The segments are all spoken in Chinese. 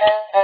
uh,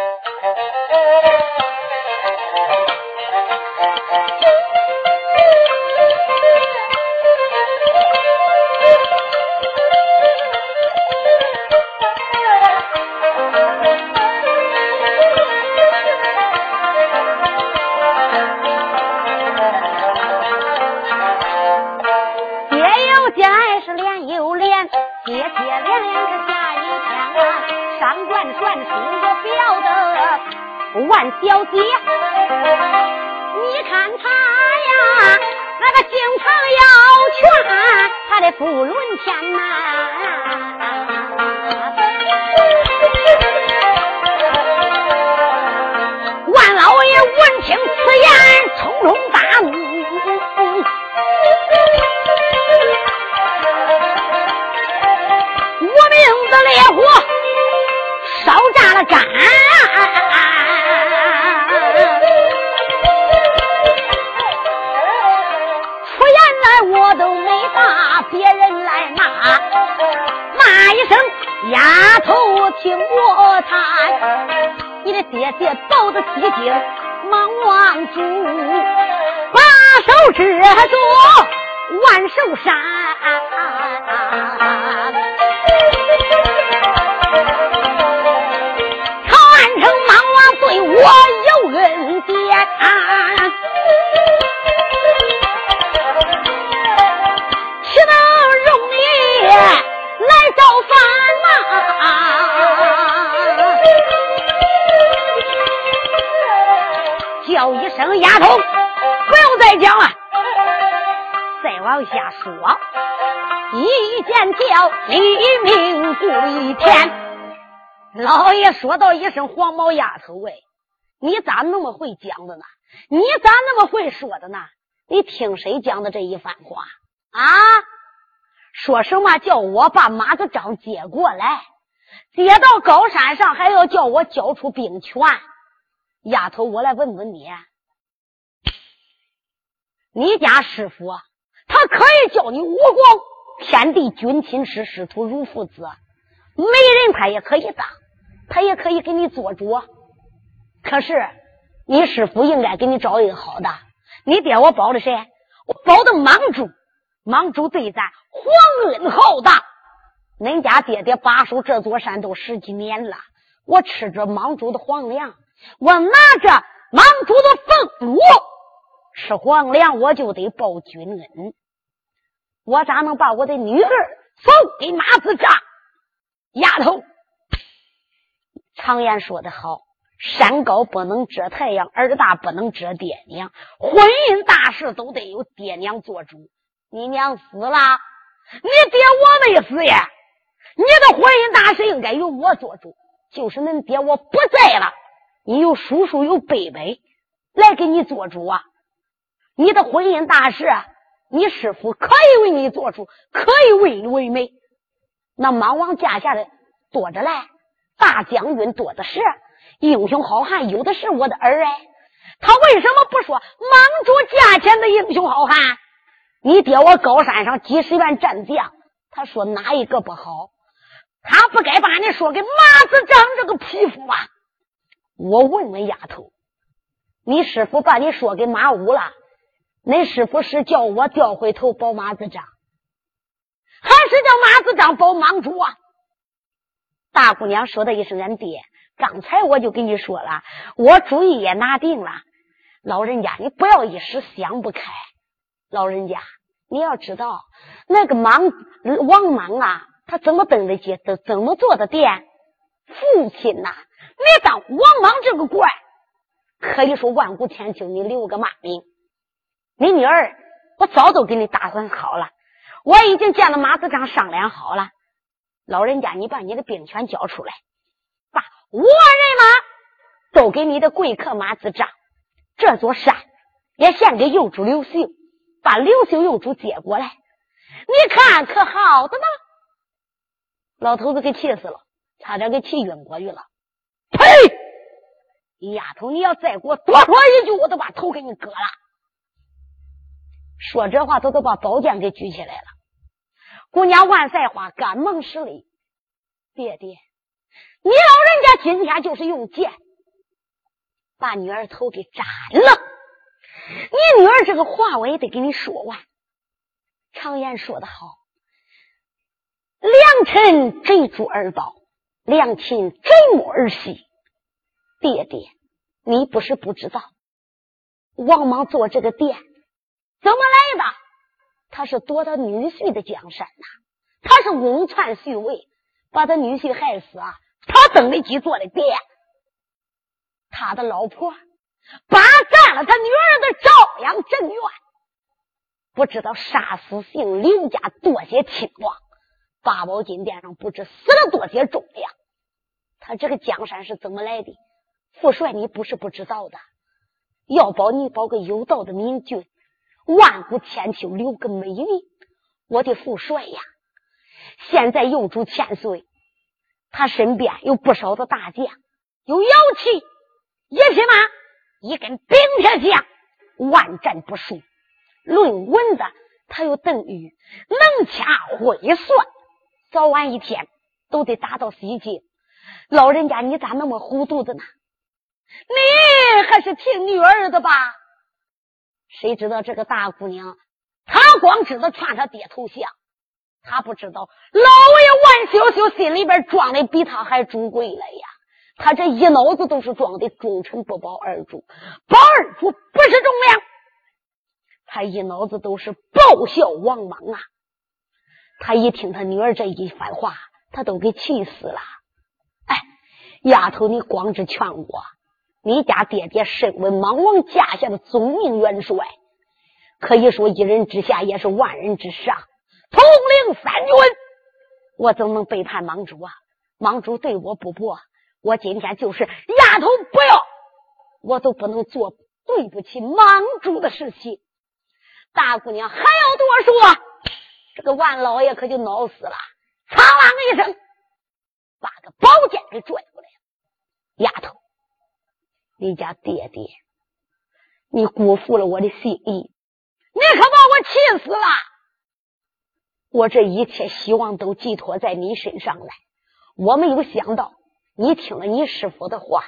下说，一见叫立命不一天。老爷说到一声黄毛丫头，喂，你咋那么会讲的呢？你咋那么会说的呢？你听谁讲的这一番话啊？说什么叫我把马子章接过来，接到高山上，还要叫我交出兵权？丫头，我来问问你。你家师傅，他可以叫你武功，天地君亲师，师徒如父子，媒人他也可以当，他也可以给你做主。可是你师傅应该给你找一个好的。你爹我保的谁？我保的莽主，莽主对咱皇恩浩大。恁家爹爹把守这座山都十几年了，我吃着莽主的皇粮，我拿着莽主的俸禄。吃皇粮我就得报君恩，我咋能把我的女儿送给马子章？丫头，常言说得好，山高不能遮太阳，耳大不能遮爹娘。婚姻大事都得由爹娘做主。你娘死了，你爹我没死呀。你的婚姻大事应该由我做主。就是恁爹我不在了，你有叔叔有伯伯来给你做主啊。你的婚姻大事，你师傅可以为你做主，可以为你为媒。那莽王驾下的多着来，大将军多的是，英雄好汉有的是。我的儿哎，他为什么不说莽主驾前的英雄好汉？你爹我高山上几十员战将，他说哪一个不好？他不该把你说给马子张这个匹夫吧？我问问丫头，你师傅把你说给马武了？恁是不是叫我调回头保马子章，还是叫马子章保莽主啊？大姑娘说的一声：“俺爹，刚才我就跟你说了，我主意也拿定了。老人家，你不要一时想不开。老人家，你要知道，那个莽王莽啊，他怎么登得起，怎怎么做的殿？父亲呐，你当王莽这个官，可以说万古千秋，你留个骂名？”你女儿，我早都给你打算好了，我已经见了马子章商量好了。老人家，你把你的兵权交出来，把我人马都给你的贵客马子章。这座山也献给幼主刘秀，把刘秀幼主接过来，你看可好的呢？老头子给气死了，差点给气晕过去了。呸！丫头，你要再给我多说一句，我都把头给你割了。说这话，他都把宝剑给举起来了。姑娘万赛花赶忙施礼：“爹爹，你老人家今天就是用剑把女儿头给斩了。你女儿这个话我也得给你说完。常言说得好，良辰追逐而报，良禽追母而息。爹爹，你不是不知道，王莽做这个店怎么来的？他是夺他女婿的江山呐，他是翁篡婿位，把他女婿害死啊。他登的基做的殿，他的老婆霸占了他女儿的朝阳正院，不知道杀死姓刘家多些亲王，八宝金殿上不知死了多些忠良。他这个江山是怎么来的？父帅，你不是不知道的。要保你保个有道的明君，万古千秋留个美名。我的父帅呀，现在幼主千岁。他身边有不少的大将，有妖气，一匹马，一根冰铁枪，万战不输。论文的，他有邓禹，能掐会算，早晚一天都得打到西京。老人家，你咋那么糊涂的呢？你还是听女儿的吧。谁知道这个大姑娘，她光知道劝她爹投降。她不知道，老爷万秀秀心里边装的比他还尊贵了呀！他这一脑子都是装的忠臣不保二主，保二主不是忠良，他一脑子都是报效王莽啊！他一听他女儿这一番话，他都给气死了。哎，丫头，你光知劝我，你家爹爹身为莽王家下的总命元帅，可以说一人之下，也是万人之上。统领三军，我怎么能背叛莽主啊？莽主对我不薄，我今天就是丫头不要，我都不能做对不起莽主的事情。大姑娘还要多说，这个万老爷可就恼死了，苍啷一声，把个宝剑给拽过来。丫头，你家爹爹，你辜负了我的心意，你可把我气死了。我这一切希望都寄托在你身上了，我没有想到你听了你师傅的话，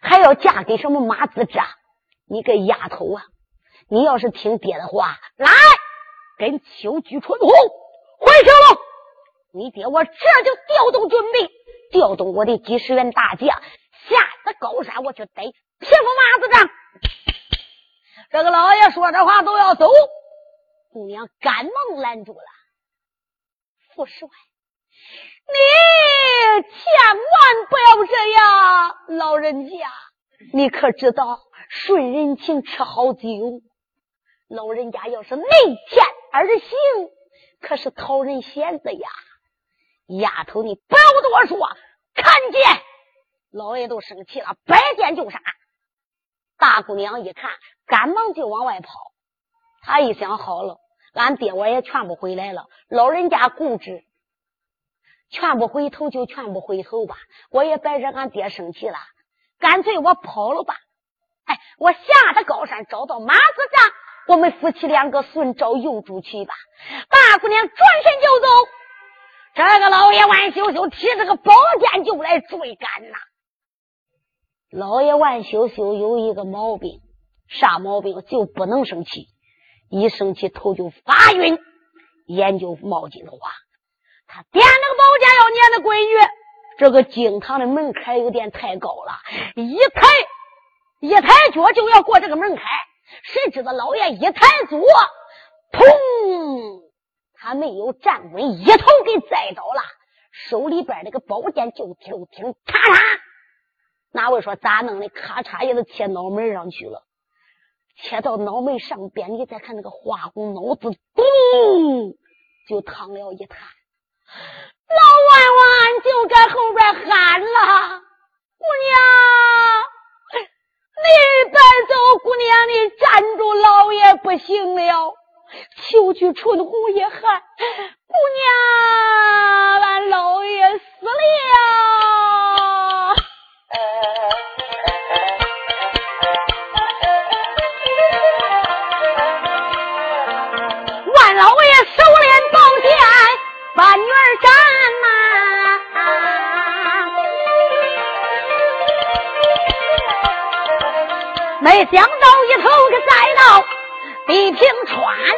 还要嫁给什么马子扎？你个丫头啊！你要是听爹的话，来跟秋菊春红回去了。你爹我这就调动军备，调动我的几十员大将，下得高山，我去逮匹夫马子仗。这个老爷说这话都要走，姑娘赶忙拦住了。父帅，你千万不要这样！老人家，你可知道顺人情吃好酒？老人家要是内天而行，可是讨人嫌的呀！丫头，你不要多说，看见老爷都生气了，摆剑就杀。大姑娘一看，赶忙就往外跑。她一想，好了。俺爹我也劝不回来了，老人家固执，劝不回头就劝不回头吧。我也别惹俺爹生气了，干脆我跑了吧。哎，我下得高山找到马子帐，我们夫妻两个顺找幼主去吧。大姑娘转身就走，这个老爷万秀秀提着个宝剑就来追赶呐。老爷万秀秀有一个毛病，啥毛病？就不能生气。一生气头就发晕，眼就冒金花。他点那个宝剑要撵那闺女，这个惊堂的门槛有点太高了，一抬一抬脚就要过这个门槛。谁知道老爷一抬脚，砰！他没有站稳，一头给栽倒了，手里边那个宝剑就听听咔嚓，哪位说咋弄的？咔嚓也都贴脑门上去了。切到脑门上边，你再看那个花红脑子，咚，就淌了一滩。老万万就在后边喊了：“姑娘，你别走！姑娘，你站住！老爷不行了！”秋菊春红也喊：“姑娘，俺老爷死了！”没想到一头给栽到地平川啦！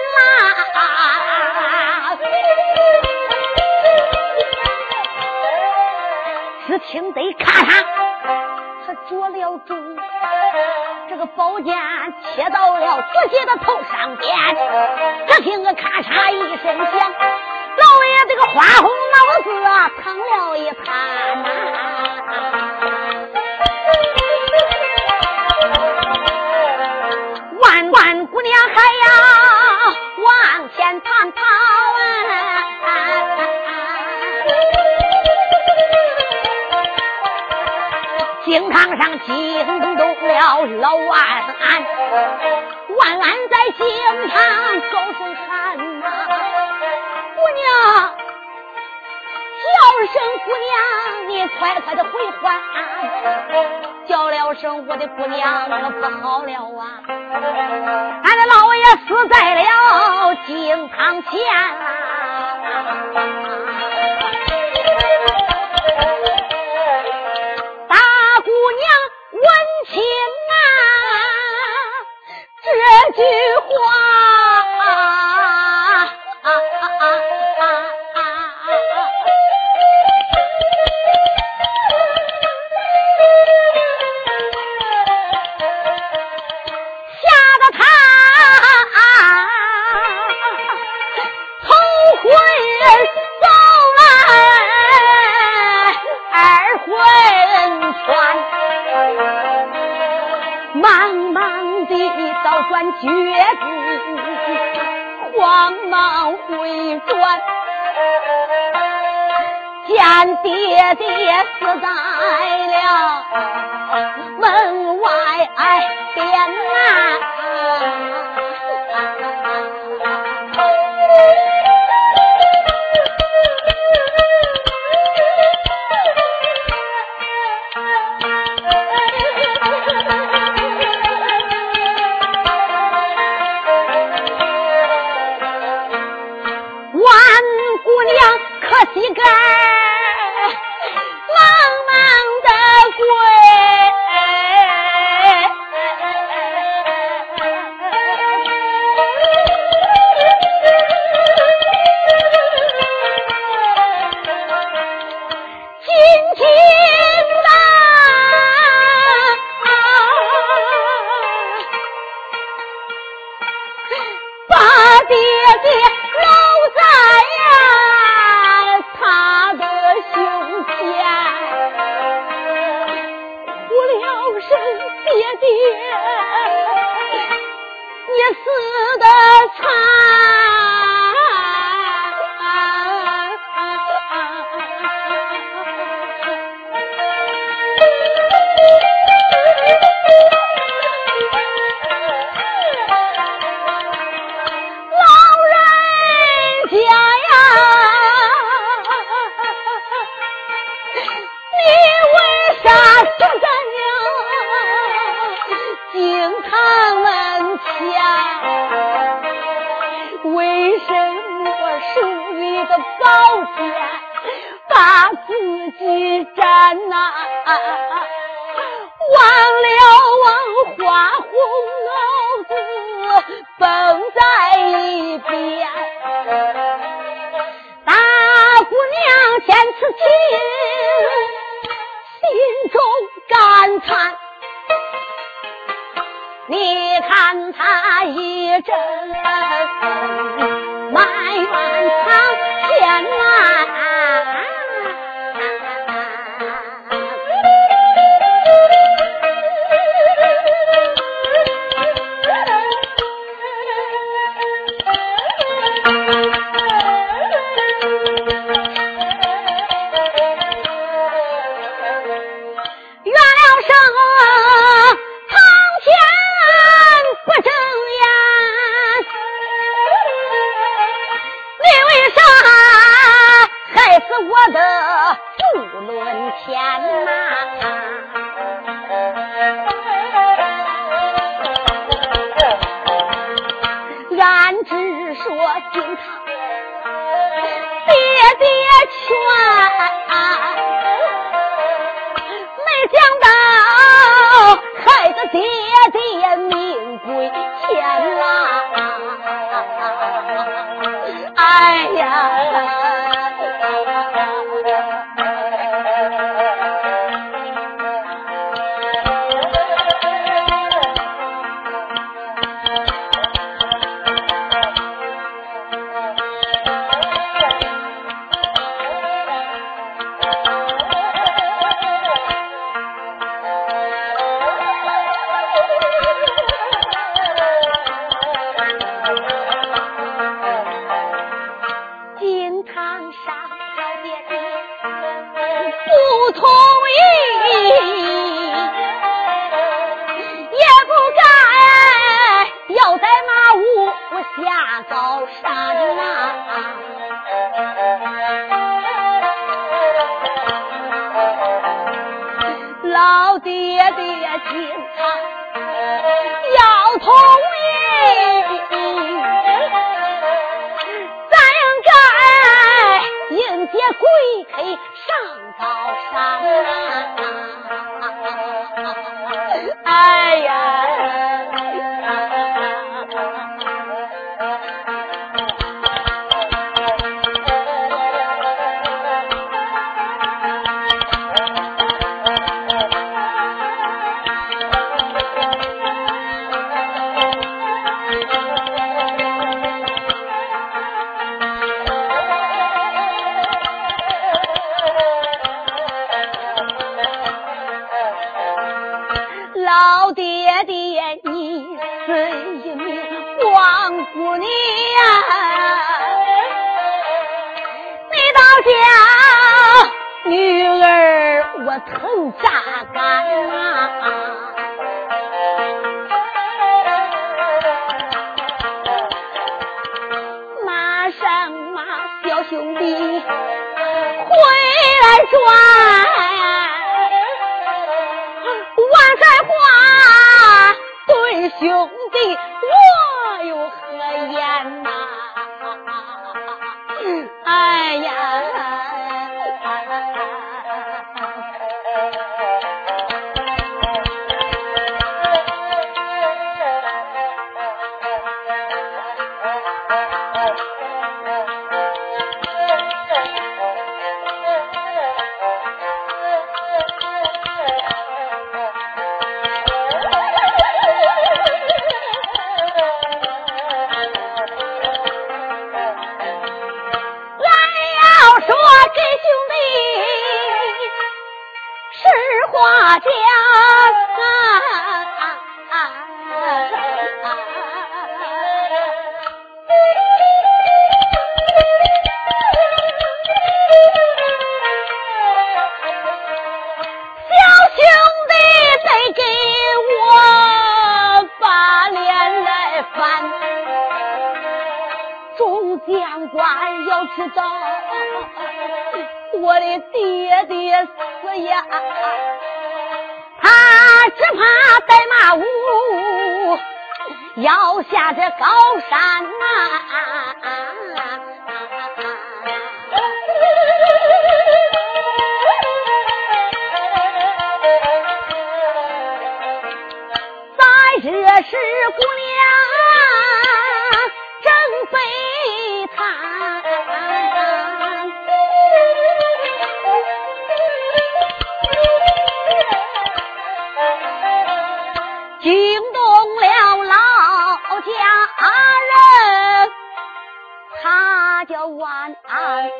只听得咔嚓，他着了主，这个宝剑切到了自己的头上边。只听个咔嚓一声响，老爷这个花红脑子啊，疼了一滩呐。万惊堂上惊动了老万安，万安在惊堂高声喊呐：“姑娘，叫声姑娘，你快快的回还。”叫了声我的姑娘，不好了啊！俺的老爷死在了惊堂前大老爹爹心要同意，咱该迎接贵客上高山。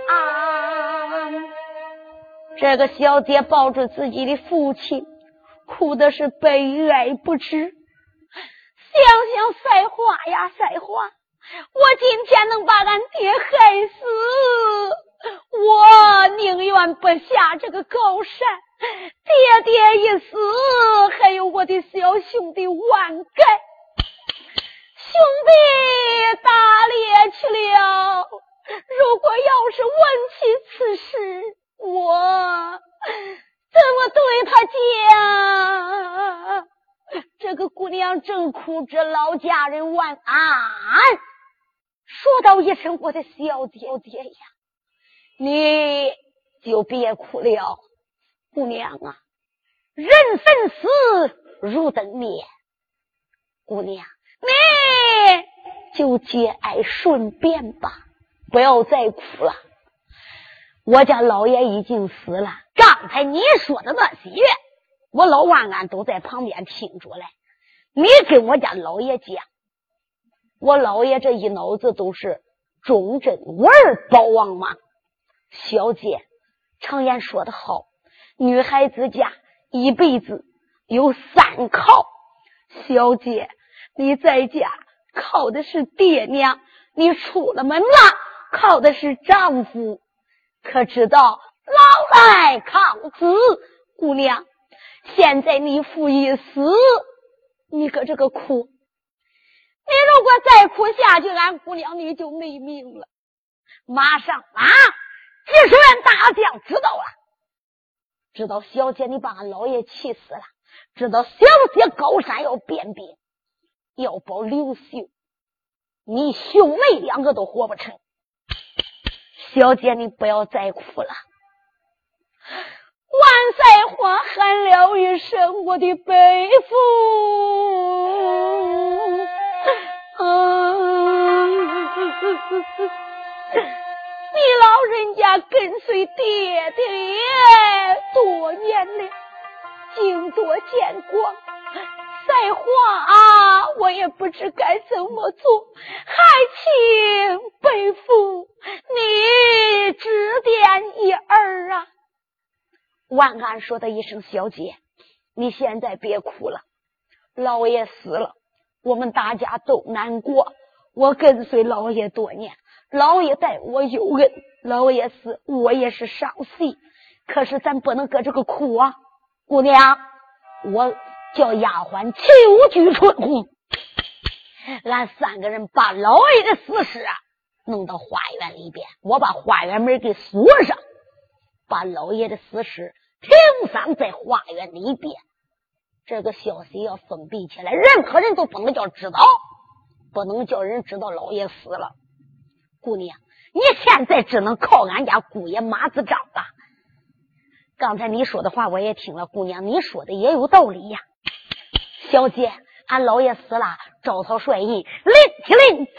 啊这个小姐抱着自己的父亲，哭的是悲哀不止。想想赛花呀，赛花，我今天能把俺爹害死，我宁愿不下这个高山。爹爹一死，还有我的小兄弟万盖，兄弟打猎去了。如果要是问起此事，我怎么对他讲？这个姑娘正哭着，老家人晚安，说道一声：“我的小爹爹呀，你就别哭了，姑娘啊，人生死如灯灭，姑娘，你就节哀顺变吧，不要再哭了。我家老爷已经死了，刚才你说的那些，我老万俺都在旁边听着嘞。你跟我家老爷讲，我老爷这一脑子都是忠贞玩保王嘛。小姐，常言说的好，女孩子家一辈子有三靠。小姐，你在家靠的是爹娘，你出了门了靠的是丈夫。可知道老来靠子，姑娘，现在你父一死，你搁这个哭，你如果再哭下去，俺姑娘你就没命了。马上啊，几十员大将知道了，知道小姐你把俺老爷气死了，知道小姐高山要变兵，要保刘秀，你兄妹两个都活不成。小姐，你不要再哭了。万赛花喊了一声：“我的背父啊！你老人家跟随爹爹多年了，经多见过。”再话啊，我也不知该怎么做，还请背父你指点一二啊！万安说的一声：“小姐，你现在别哭了，老爷死了，我们大家都难过。我跟随老爷多年，老爷待我有恩，老爷死我也是伤心。可是咱不能搁这个哭啊，姑娘，我。”叫丫鬟求菊春红，俺三个人把老爷的死尸啊弄到花园里边，我把花园门给锁上，把老爷的死尸停放在花园里边。这个消息要封闭起来，任何人都不能叫知道，不能叫人知道老爷死了。姑娘，你现在只能靠俺家姑爷马子章了。刚才你说的话我也听了，姑娘，你说的也有道理呀。小姐，俺老爷死了，招草率印，令旗令箭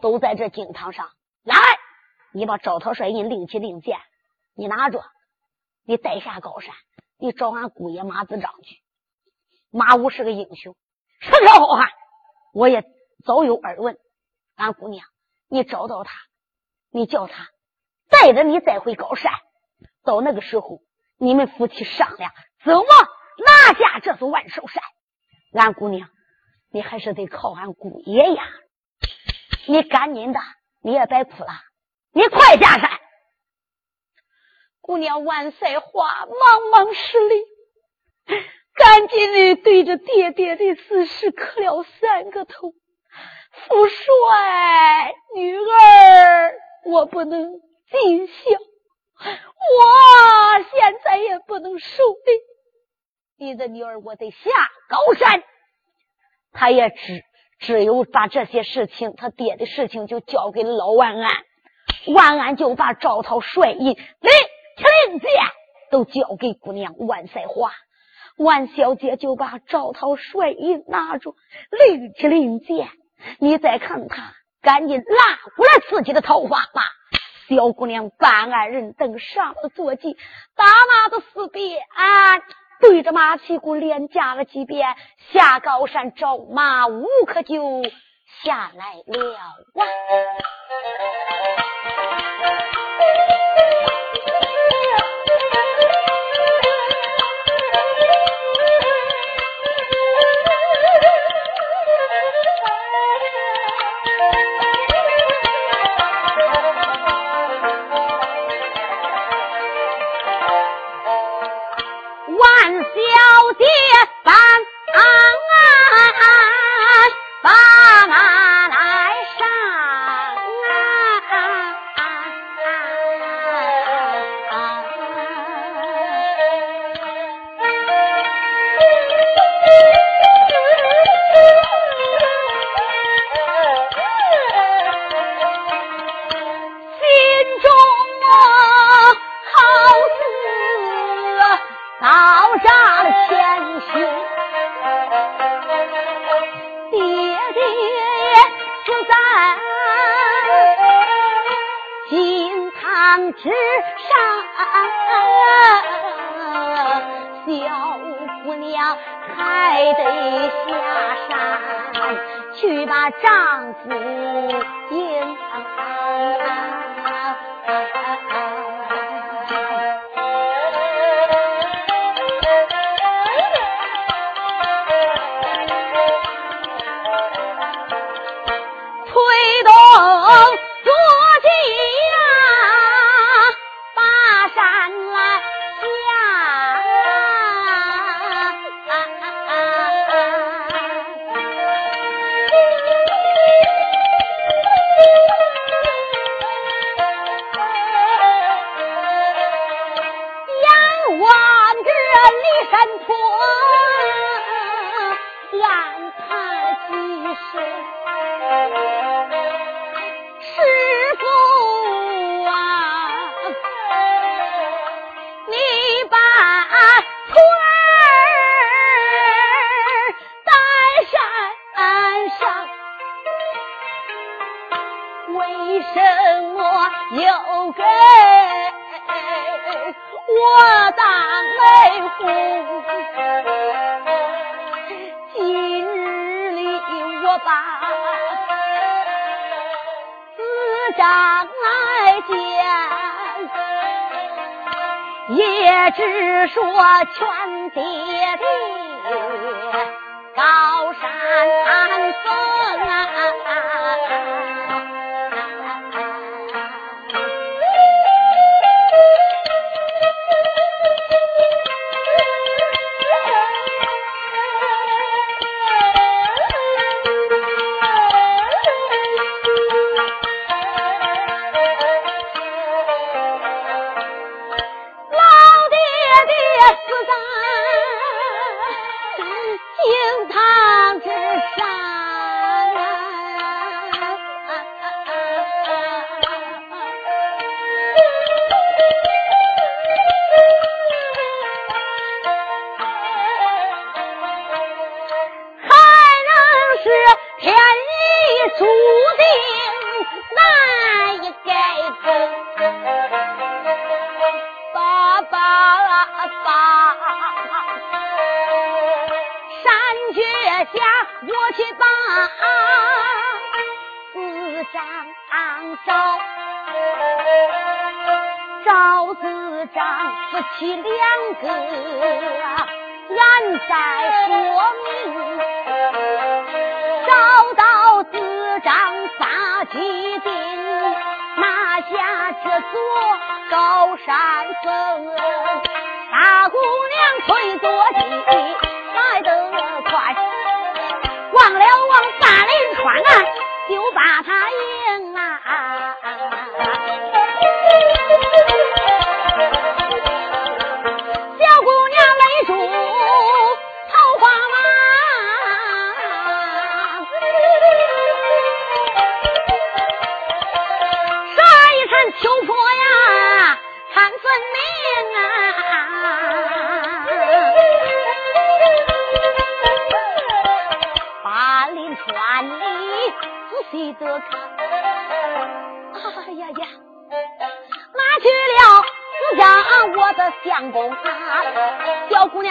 都在这惊堂上。来，你把招草率印、令旗令箭，你拿着，你带下高山，你找俺姑爷马子章去。马武是个英雄，是条好汉，我也早有耳闻。俺姑娘，你找到他，你叫他带着你再回高山。到那个时候，你们夫妻商量怎么拿下这座万寿山。俺姑娘，你还是得靠俺姑爷呀！你赶紧的，你也别哭了，你快下山。姑娘万岁话，忙忙施礼，赶紧的对着爹爹的死尸磕了三个头。父帅，女儿，我不能尽孝，我现在也不能受礼。你的女儿，我得下高山。他也只只有把这些事情，他爹的事情，就交给了老万安。万安就把赵涛帅印、令令箭都交给姑娘万赛花。万小姐就把赵涛帅印拿着，令旗令箭。你再看他，赶紧拉过来自己的桃花吧。小姑娘办案人等上了坐骑，打马的四边。对着马屁股连夹了几遍，下高山找马无可救下来了啊！pan 还得下山去把丈夫迎。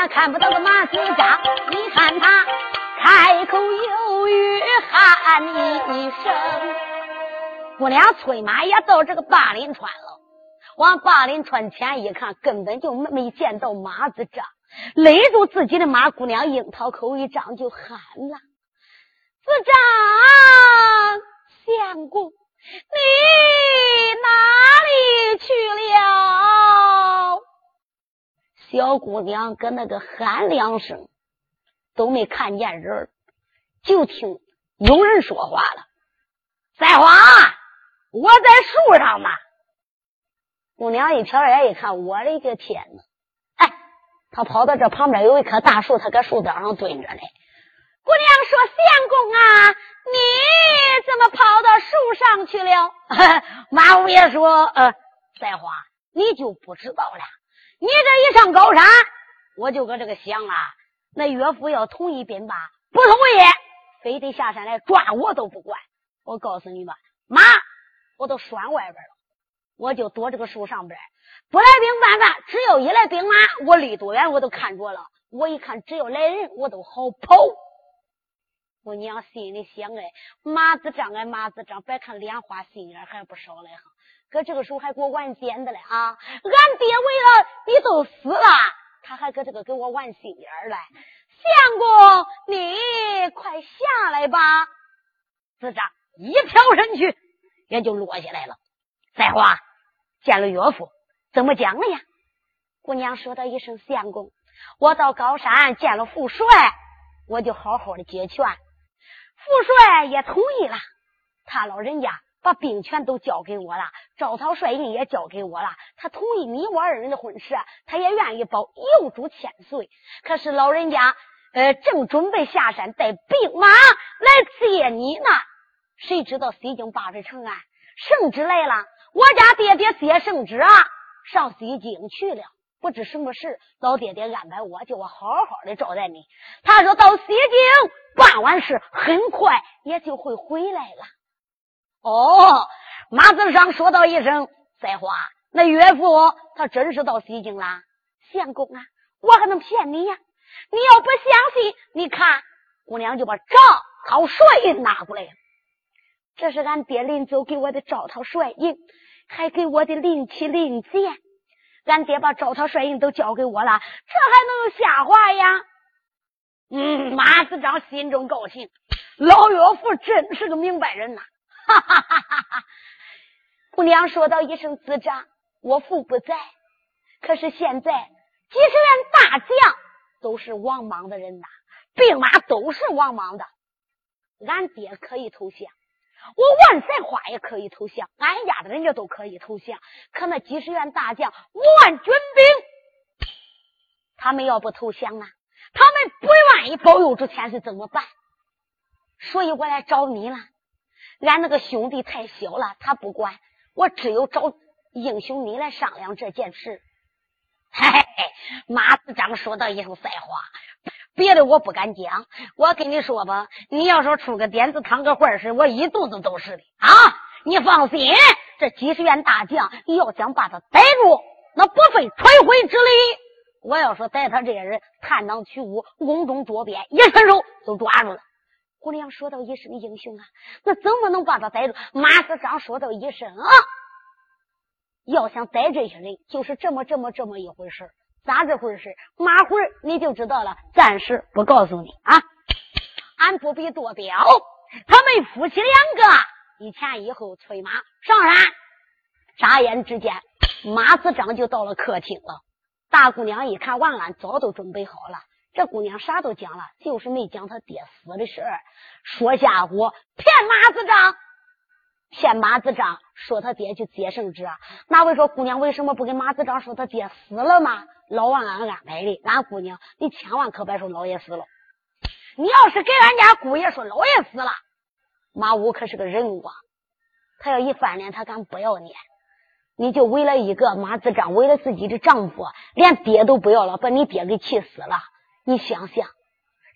看。不到个马子扎，你看他开口犹豫喊一声。姑娘催马也到这个八林川了，往八林川前一看，根本就没见到马子扎，勒住自己的马，姑娘樱桃口一张就喊了：“子张，相公，你哪里去了？”小姑娘跟那个喊两声，都没看见人，就听有人说话了：“三花，我在树上呢。”姑娘一瞟眼一看，我的个天哪！哎，她跑到这旁边有一棵大树，她搁树墩上蹲着呢。姑娘说：“相公啊，你怎么跑到树上去了？” 马五爷说：“呃，三花，你就不知道了。”你这一上高山，我就搁这个想啊，那岳父要同意兵吧，不同意，非得下山来抓我都不管。我告诉你吧，马我都拴外边了，我就躲这个树上边。不来兵办法，只要一来兵马，我离多远我都看着了。我一看，只要来人，我都好跑。我娘心里想：哎，马子张哎，马子张，别看脸花，心眼还不少嘞哈。搁这个时候还给我玩尖的嘞啊！俺爹为了你都死了，他还搁这个给我玩心眼来。相公，你快下来吧！子张一跳身去，也就落下来了。再话见了岳父。怎么讲了呀？姑娘说道一声：“相公，我到高山见了副帅，我就好好的接劝。副帅也同意了，他老人家把兵权都交给我了，招讨帅印也交给我了。他同意你我二人的婚事，他也愿意保幼主千岁。可是老人家呃正准备下山带兵马来接你呢，谁知道西京八水城啊，圣旨来了，我家爹爹接圣旨啊。”上西京去了，不知什么事。老爹爹安排我，叫我好好的招待你。他说到西京办完事，很快也就会回来了。哦，马子上说道一声：“再话，那岳父他真是到西京了？”相公啊，我还能骗你呀？你要不相信，你看，姑娘就把赵涛帅印拿过来。这是俺爹临走给我的赵涛帅印。还给我的令旗令箭，俺爹把招讨帅印都交给我了，这还能有瞎话呀？嗯，马子章心中高兴，老岳父真是个明白人呐！哈哈哈哈！姑娘说道一声：“子长，我父不在，可是现在几十员大将都是王莽的人呐，兵马都是王莽的，俺爹可以投降。”我万岁花也可以投降，俺家的人家都可以投降。可那几十员大将、五万军兵，他们要不投降啊，他们不愿意保佑这千岁怎么办？所以我来找你了。俺那个兄弟太小了，他不管。我只有找英雄你来商量这件事。嘿嘿嘿，马子章说到一声赛话。别的我不敢讲，我跟你说吧，你要说出个点子、趟个坏事，我一肚子都是的啊！你放心，这几十员大将要想把他逮住，那不费吹灰之力。我要说逮他这些人，探囊取物、瓮中捉鳖，一伸手就抓住了。姑娘说到一声英雄啊，那怎么能把他逮住？马师长说到一声啊，要想逮这些人，就是这么这么这么一回事咋这回事？马会你就知道了。暂时不告诉你啊，俺不必多表。他们夫妻两个一前一后催马上山，眨眼之间，马子章就到了客厅了。大姑娘一看，万安早都准备好了。这姑娘啥都讲了，就是没讲他爹死的事儿，说瞎唬骗马子章。骗马子章说他爹去接圣旨，那位说姑娘为什么不跟马子章说他爹死了吗？老王安安排的，俺姑娘你千万可别说老爷死了。你要是给俺家姑爷说老爷死了，马武可是个人物啊，他要一翻脸，他敢不要你？你就为了一个马子章，为了自己的丈夫，连爹都不要了，把你爹给气死了。你想想，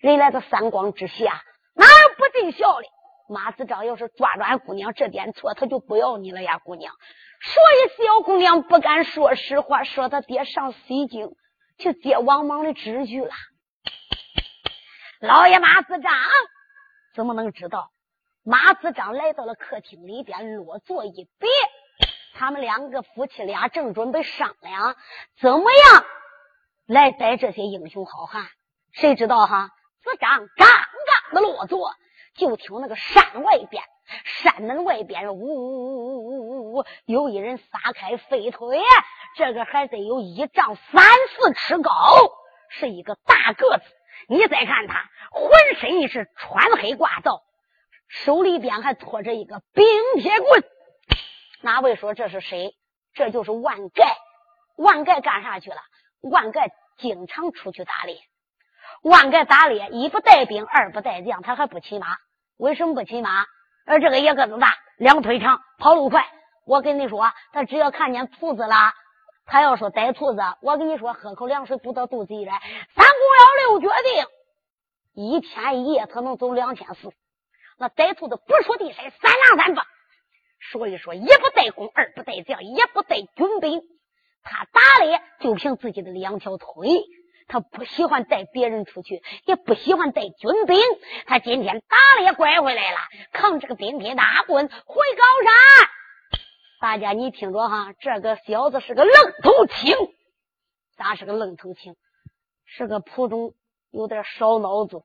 人来到三光之下，哪有不尽孝的？马子章要是抓住俺姑娘这点错，他就不要你了呀，姑娘。所以小姑娘不敢说实话，说他爹上西京去接王莽的旨去了。老爷马子章怎么能知道？马子章来到了客厅里边，落座一别，他们两个夫妻俩正准备商量怎么样来逮这些英雄好汉，谁知道哈？子章刚刚的落座。就听那个山外边，山门外边，呜呜呜呜呜呜呜，有一人撒开飞腿，这个还得有一丈三四尺高，是一个大个子。你再看他，浑身是穿黑挂皂，手里边还拖着一个冰铁棍。哪位说这是谁？这就是万盖。万盖干啥去了？万盖经常出去打猎。万盖打猎，一不带兵，二不带将，他还不骑马。为什么不骑马？而这个也个子大，两腿长，跑路快。我跟你说，他只要看见兔子了，他要说逮兔子，我跟你说，喝口凉水堵到肚子里来。三宫幺六决定，一天一夜他能走两千四。那逮兔子不说地山，三狼三凤。所以说，一不带弓，二不带将，也不带军兵。他打猎就凭自己的两条腿，他不喜欢带别人出去，也不喜欢带军兵。他今天打猎拐回来了，扛着个冰铁大棍回高山。大家你听着哈，这个小子是个愣头青，咋是个愣头青？是个普通有点烧脑子。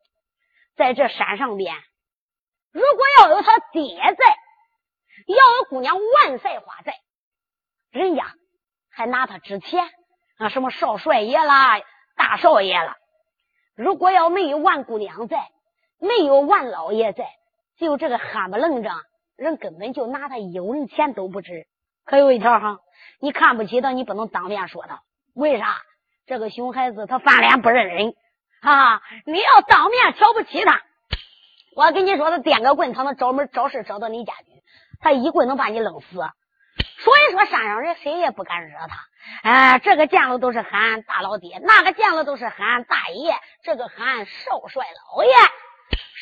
在这山上边，如果要有他爹在，要有姑娘万赛花在，人家。还拿他值钱啊？什么少帅爷啦，大少爷了？如果要没有万姑娘在，没有万老爷在，就这个憨不愣张，人根本就拿他一文钱都不值。可有一条哈，你看不起他，你不能当面说他。为啥？这个熊孩子他翻脸不认人啊！你要当面瞧不起他，我跟你说，他掂个棍，他能找门找事找到你家去，他一棍能把你扔死。所以说，山上人谁也不敢惹他。哎，这个见了都是喊大老爹，那个见了都是喊大爷，这个喊少帅老爷。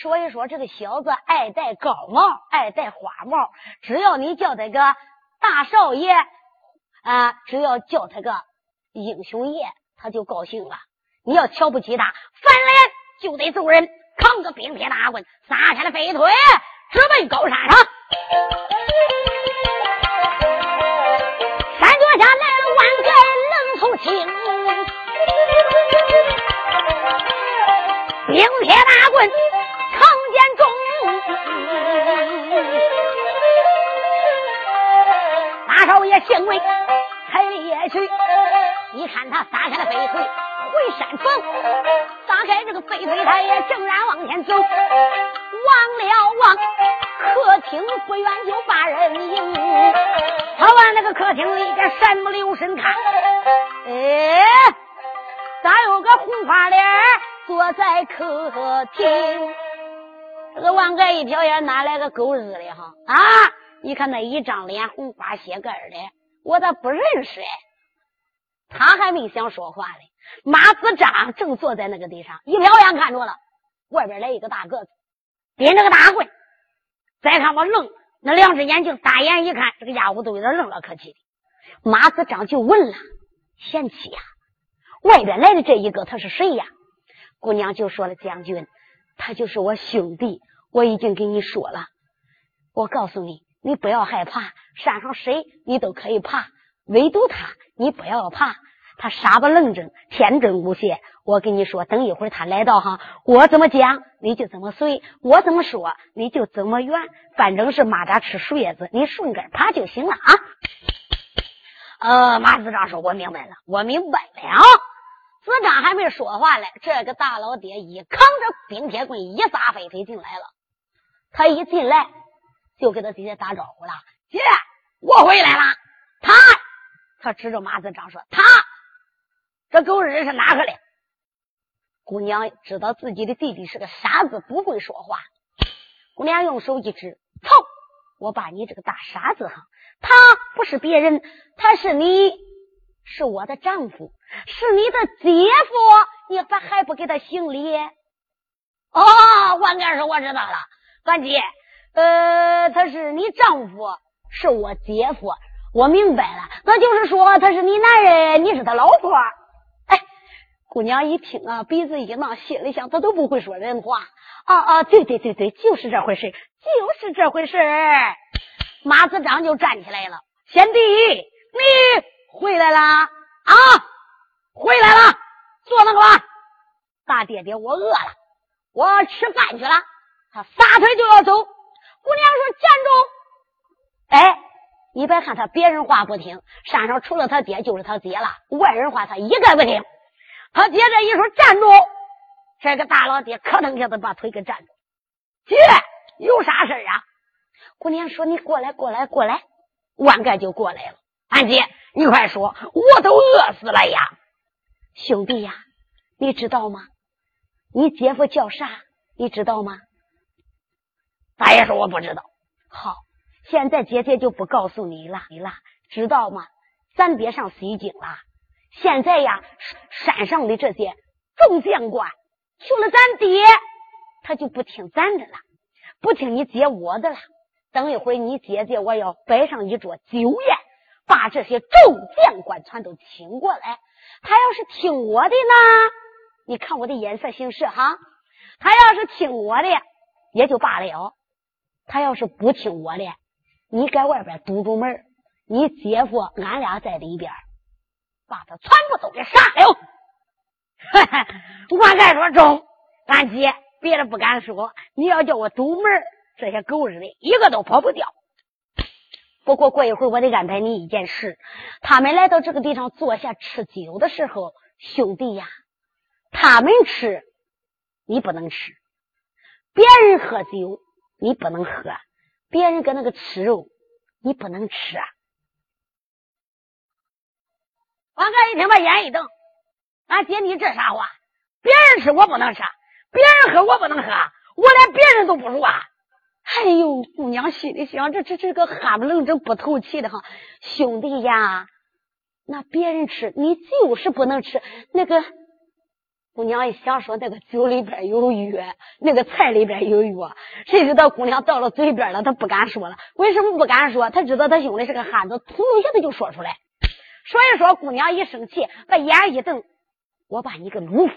所以说，这个小子爱戴高帽，爱戴花帽。只要你叫他个大少爷，啊，只要叫他个英雄爷，他就高兴了。你要瞧不起他，翻脸就得揍人，扛个冰铁大棍，撒开了飞腿，直奔高山上。山脚下来青，冰铁大棍扛剑重，大少爷姓魏，才也去。你看他撒开了飞腿回山房，撒开这个飞腿，他也正然往前走。望了望客厅，不远就把人迎。他往那个客厅里边闪目留神看。哎，咋有个红花脸坐在客厅？这个王哥一瞟眼，哪来个狗日的哈？啊！你看那一张脸红花血盖的，我咋不认识？他还没想说话嘞，马子章正坐在那个地上，一瞟眼看着了，外边来一个大个子，拎着个大棍。再看我愣，那两只眼睛大眼一看，这个家伙都有点愣了可气的。马子章就问了。贤妻呀，外边来的这一个他是谁呀？姑娘就说了：“将军，他就是我兄弟。我已经给你说了，我告诉你，你不要害怕，山上谁你都可以怕，唯独他你不要怕。他傻不愣正，天真无邪。我跟你说，等一会儿他来到哈，我怎么讲你就怎么随，我怎么说你就怎么圆，反正是蚂蚱吃树叶子，你顺根爬就行了啊。”呃，马子章说：“我明白了，我明白了啊。”子章还没说话嘞，这个大老爹一扛着冰铁棍，一撒飞腿进来了。他一进来就给他爹爹打招呼了：“姐，我回来了。”他他指着马子章说：“他这狗日是哪个嘞？”姑娘知道自己的弟弟是个傻子，不会说话。姑娘用手一指：“操！我把你这个大傻子哈！”他不是别人，他是你，是我的丈夫，是你的姐夫，你还还不给他行礼？哦，万干事我知道了，俺姐，呃，他是你丈夫，是我姐夫，我明白了，那就是说他是你男人，你是他老婆。姑娘一听啊，鼻子一挠，心里想，他都不会说人话。啊啊，对对对对，就是这回事，就是这回事。马子章就站起来了，贤弟，你回来了啊？回来了，坐那个吧。大爹爹，我饿了，我吃饭去了。他撒腿就要走，姑娘说：“站住！”哎，你别看他别人话不听，山上除了他爹就是他爹了，外人话他一概不听。他姐这一说站住，这个大老爹可腾一下子把腿给站住。姐，有啥事啊？姑娘说：“你过来，过来，过来！”万盖就过来了。俺姐，你快说，我都饿死了呀！兄弟呀，你知道吗？你姐夫叫啥？你知道吗？大爷说我不知道。好，现在姐姐就不告诉你了。你了，知道吗？咱别上西京了。现在呀，山上的这些众将官，除了咱爹，他就不听咱的了，不听你姐我的了。等一会你姐姐我要摆上一桌酒宴，把这些众将官全都请过来。他要是听我的呢，你看我的眼色行事哈。他要是听我的也就罢了，他要是不听我的，你在外边堵住门，你姐夫俺俩在里边，把他全部都给杀了。我敢说中，俺姐别的不敢说，你要叫我堵门，这些狗日的一个都跑不掉。不过过一会儿我得安排你一件事，他们来到这个地方坐下吃酒的时候，兄弟呀，他们吃。你不能吃，别人喝酒你不能喝，别人搁那个吃肉你不能吃啊！王哥一听把眼一瞪，俺姐你这啥话？别人吃我不能吃，别人喝我不能喝，我连别人都不如啊！哎呦，姑娘心里想，这这这个哈不愣正不透气的哈，兄弟呀，那别人吃你就是不能吃那个。姑娘一想说，那个酒里边有药，那个菜里边有药，谁知道姑娘到了嘴边了，她不敢说了。为什么不敢说？她知道她兄弟是个汉子，突一下子就说出来。所以说，姑娘一生气，把眼一瞪，我把你个鲁夫，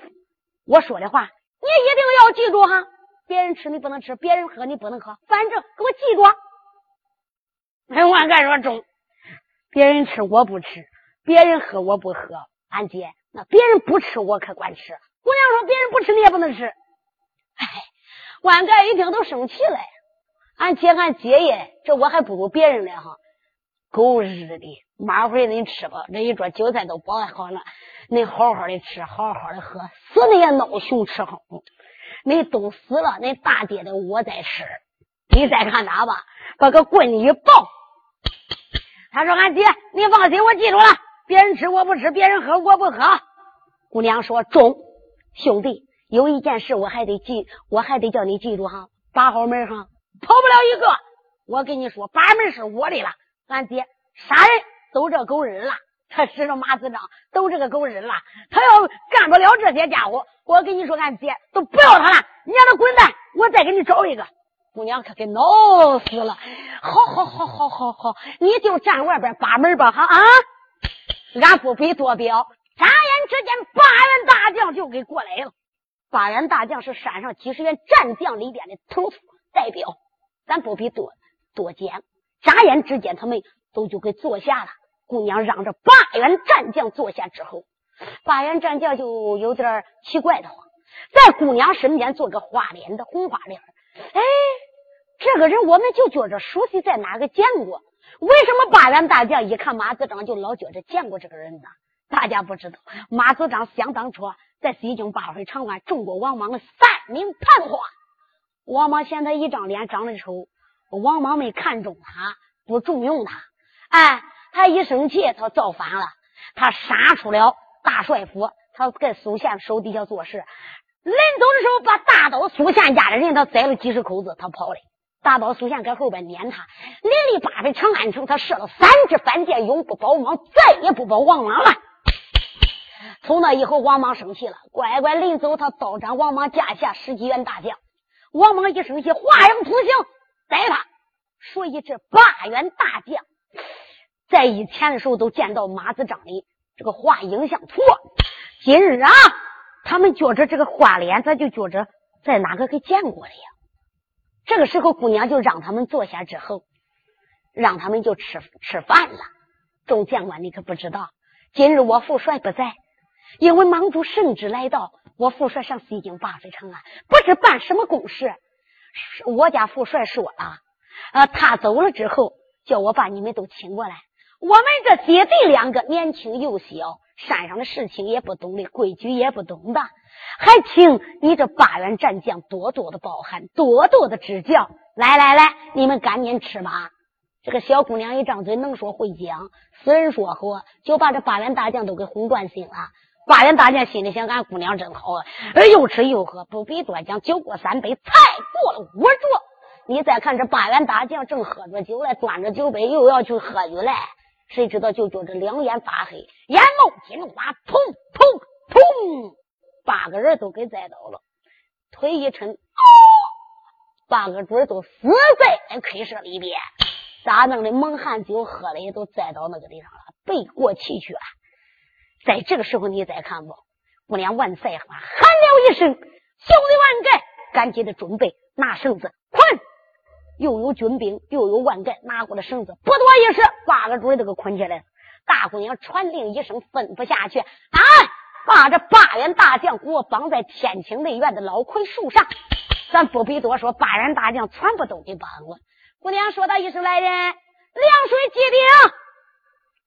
我说的话你一定要记住哈。别人吃你不能吃，别人喝你不能喝，反正给我记住。哎，我敢说中，别人吃我不吃，别人喝我不喝，俺姐。那别人不吃，我可管吃。姑娘说：“别人不吃，你也不能吃。”哎，万盖一听都生气了。俺姐，俺姐爷，这我还不如别人嘞哈！狗日的，马回你吃吧，这一桌酒菜都摆好了，你好好的吃，好好的喝，死的也闹熊吃好。你都死了，你大爹的我在吃，你再看他吧，把个棍一抱。他说：“俺爹，你放心，我记住了。别人吃我不吃，别人喝我不喝。”姑娘说：“中，兄弟，有一件事我还得记，我还得叫你记住哈，把好门哈，跑不了一个。我跟你说，把门是我的了。俺爹杀人都这狗日了，他使着马子章都这个狗日了。他要干不了这些家伙，我跟你说，俺爹都不要他了，你让他滚蛋，我再给你找一个。姑娘可给闹死了。好好好好好好，你就站外边把门吧哈啊！俺不必多表。”眨眼之间，八员大将就给过来了。八员大将是山上几十员战将里边的头头代表，咱不必多多讲。眨眼之间，他们都就给坐下了。姑娘让这八员战将坐下之后，八员战将就有点奇怪的话，在姑娘身边坐个花脸的红花脸。哎，这个人我们就觉着熟悉，在哪个见过？为什么八员大将一看马子章就老觉着见过这个人呢？大家不知道，马子章想当初在西京八回长安中过王莽的三名探花。王莽嫌他一张脸长得丑，王莽没看中他，不重用他。哎，他一生气，他造反了，他杀出了大帅府，他在苏宪手底下做事。临走的时候，把大刀苏宪家的人他宰了几十口子，他跑了。大刀苏宪搁后边撵他，连里八回长安城，他射了三支反箭，永不保王，再也不保王莽了。从那以后，王莽生气了，乖乖临走，他刀斩王莽架下十几员大将。王莽一生气，画样图形逮他。所以这八员大将在以前的时候都见到马子张的这个画影像图。今日啊，他们觉着这个花脸，咱就觉着在哪个给见过了呀？这个时候，姑娘就让他们坐下之后，让他们就吃吃饭了。众将官，你可不知道，今日我父帅不在。因为莽主圣旨来到，我父帅上西京八水城啊，不知办什么公事。我家父帅说了，呃，他走了之后，叫我把你们都请过来。我们这姐弟两个年轻又小，山上的事情也不懂的，规矩也不懂的，还请你这八员战将多多的包涵，多多的指教。来来来，你们赶紧吃吧。这个小姑娘一张嘴能说会讲，死人说活，就把这八员大将都给哄断心了。八员大将心里想：俺姑娘真好啊，又吃又喝，不必多讲。酒过三杯，菜过了五桌。你再看这八员大将正喝着酒来，端着酒杯又要去喝去来，谁知道就觉着两眼发黑，眼冒金花，砰砰砰，八个人都给栽倒了。腿一抻，八个准都死在那 K 舍里边。咋弄的？蒙汗酒喝的也都栽到那个地上了，背过气去了。在这个时候，你再看不，姑娘万岁喊了一声：“兄弟万盖，赶紧的准备拿绳子，捆！”又有军兵，又有万盖拿过了绳子，不多一时，八个准都给捆起来了。大姑娘传令一声，吩咐下去：“啊，把这八员大将给我绑在天清内院的老槐树上。”咱不必多说，八员大将全部都给绑了。姑娘说道一声：“来人，凉水接顶。”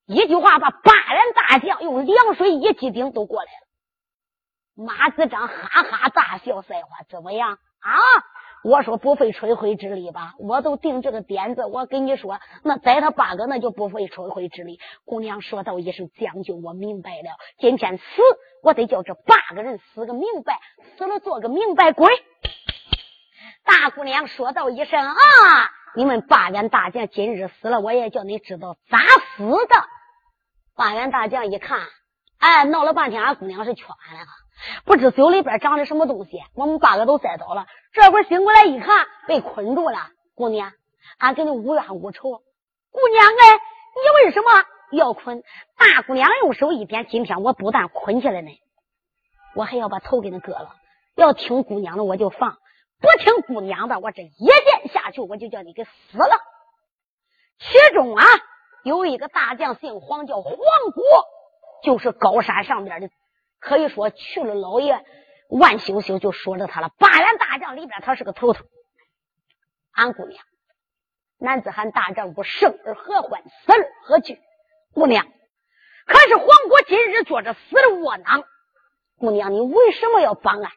一句话把八员大将用凉水一激顶都过来了。马子章哈哈大笑：“赛话怎么样啊？”我说不费吹灰之力吧，我都定这个点子。我跟你说，那宰他八个，那就不费吹灰之力。姑娘说道一声：“将军，我明白了。今天死，我得叫这八个人死个明白，死了做个明白鬼。”大姑娘说道一声：“啊，你们八员大将今日死了，我也叫你知道咋死的。”八员大将一看，哎，闹了半天，俺姑娘是缺俺了。不知酒里边长的什么东西，我们八个都栽倒了。这会醒过来一看，被困住了。姑娘，俺跟你无冤无仇。姑娘哎，你为什么要捆？大姑娘用手一点，今天我不但捆起来呢，我还要把头给你割了。要听姑娘的，我就放；不听姑娘的，我这一剑下去，我就叫你给死了。其中啊，有一个大将姓黄，叫黄国，就是高山上边的。可以说去了老爷万修修，就说着他了。八员大将里边，他是个头头。俺姑娘，男子汉大丈夫，生而何欢，死而何惧？姑娘，可是黄国今日做着死的窝囊。姑娘，你为什么要帮俺？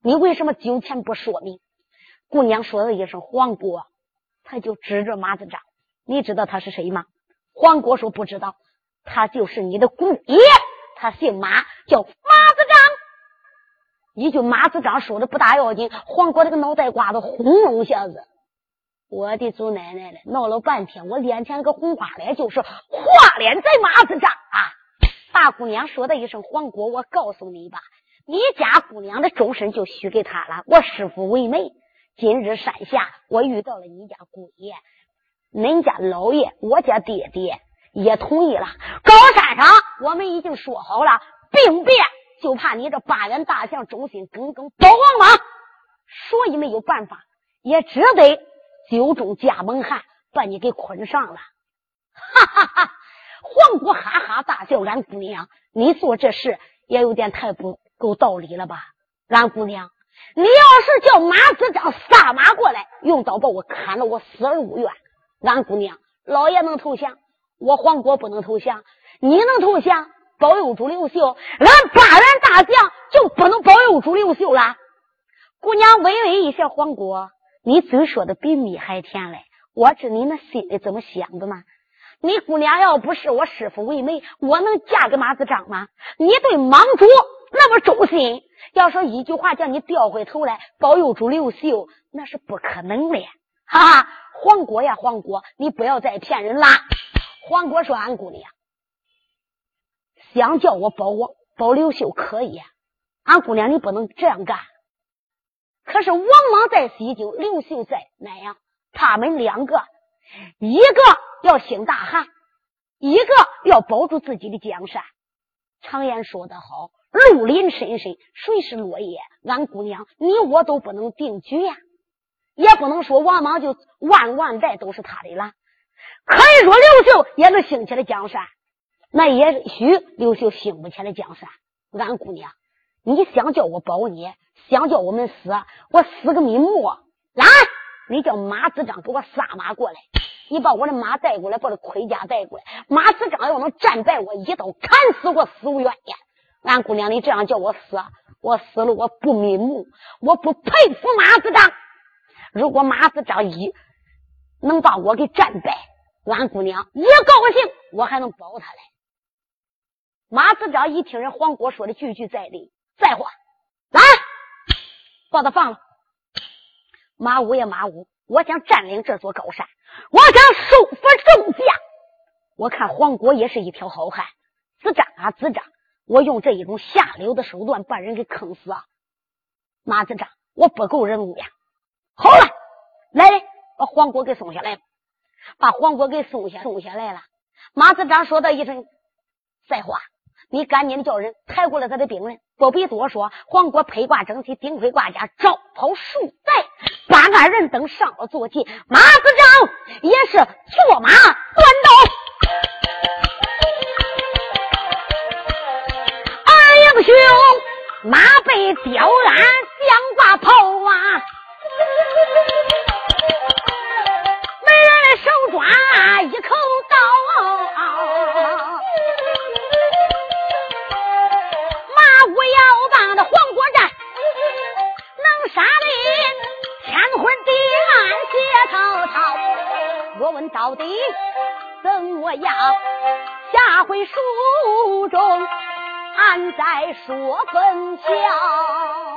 你为什么酒前不说明？姑娘说了一声黄国，他就指着马子章。你知道他是谁吗？黄国说不知道，他就是你的姑爷。他姓马，叫马子章。一句马子章说的不大要紧，黄国这个脑袋瓜子轰隆一下子，我的祖奶奶嘞！闹了半天，我脸前个红花脸就是花脸在马子章啊！大姑娘说的一声黄国，我告诉你吧，你家姑娘的终身就许给他了。我师傅为媒，今日山下我遇到了你家姑爷，恁家老爷，我家爹爹。也同意了。高山上，我们已经说好了，兵变，就怕你这八员大将忠心耿耿保王莽，所以没有办法，也只得九中加蒙汗，把你给捆上了。哈哈哈！黄国哈哈大笑：“俺姑娘，你做这事也有点太不够道理了吧？俺姑娘，你要是叫马子章撒马过来，用刀把我砍了，我死而无怨。俺姑娘，老爷能投降？”我黄国不能投降，你能投降？保佑住刘秀，俺八员大将就不能保佑住刘秀了。姑娘微微一笑，黄国，你嘴说的比蜜还甜嘞。我知你那心里怎么想的吗？你姑娘要不是我师父为媒，我能嫁给马子章吗？你对莽主那么忠心，要说一句话叫你掉回头来保佑住刘秀，那是不可能的。哈哈，黄国呀，黄国，你不要再骗人啦。黄国说：“俺姑娘想叫我保我保刘秀可以，俺姑娘你不能这样干。可是王莽在西京，刘秀在南阳，他们两个一个要兴大汉，一个要保住自己的江山。常言说得好，绿林深深，谁是落叶？俺姑娘你我都不能定居呀，也不能说王莽就万万代都是他的了。”可以说刘秀也能兴起来江山，那也许刘秀兴不起来江山。俺姑娘，你想叫我保你，想叫我们死，我死个瞑目。来，你叫马子章给我撒马过来，你把我的马带过来，把这盔甲带过来。马子章要能战败我，一刀砍死我，死无怨言。俺姑娘，你这样叫我死，我死了我不瞑目，我不佩服马子章。如果马子章一能把我给战败。俺姑娘也高兴，我还能保他嘞。马子章一听人黄国说的句句在理，在话，来把他放了。马武也马武，我想占领这座高山，我想收服众将。我看黄国也是一条好汉，子张啊子张，我用这一种下流的手段把人给坑死啊！马子章，我不够人物呀。好了，来来，把黄果给送下来，把黄果给送下送下来了。马子章说道一声：“再话，你赶紧叫人抬过来他的病人，不必多说。”黄果披挂整齐，顶盔挂甲，招袍束带，八二人等上了坐骑，马子章也是坐马端刀。二英雄马背雕鞍，将挂炮啊！没人手抓一口刀。马虎要棒的黄国战，能杀的天昏地暗血滔滔。我问到底怎么样？下回书中俺再说分晓。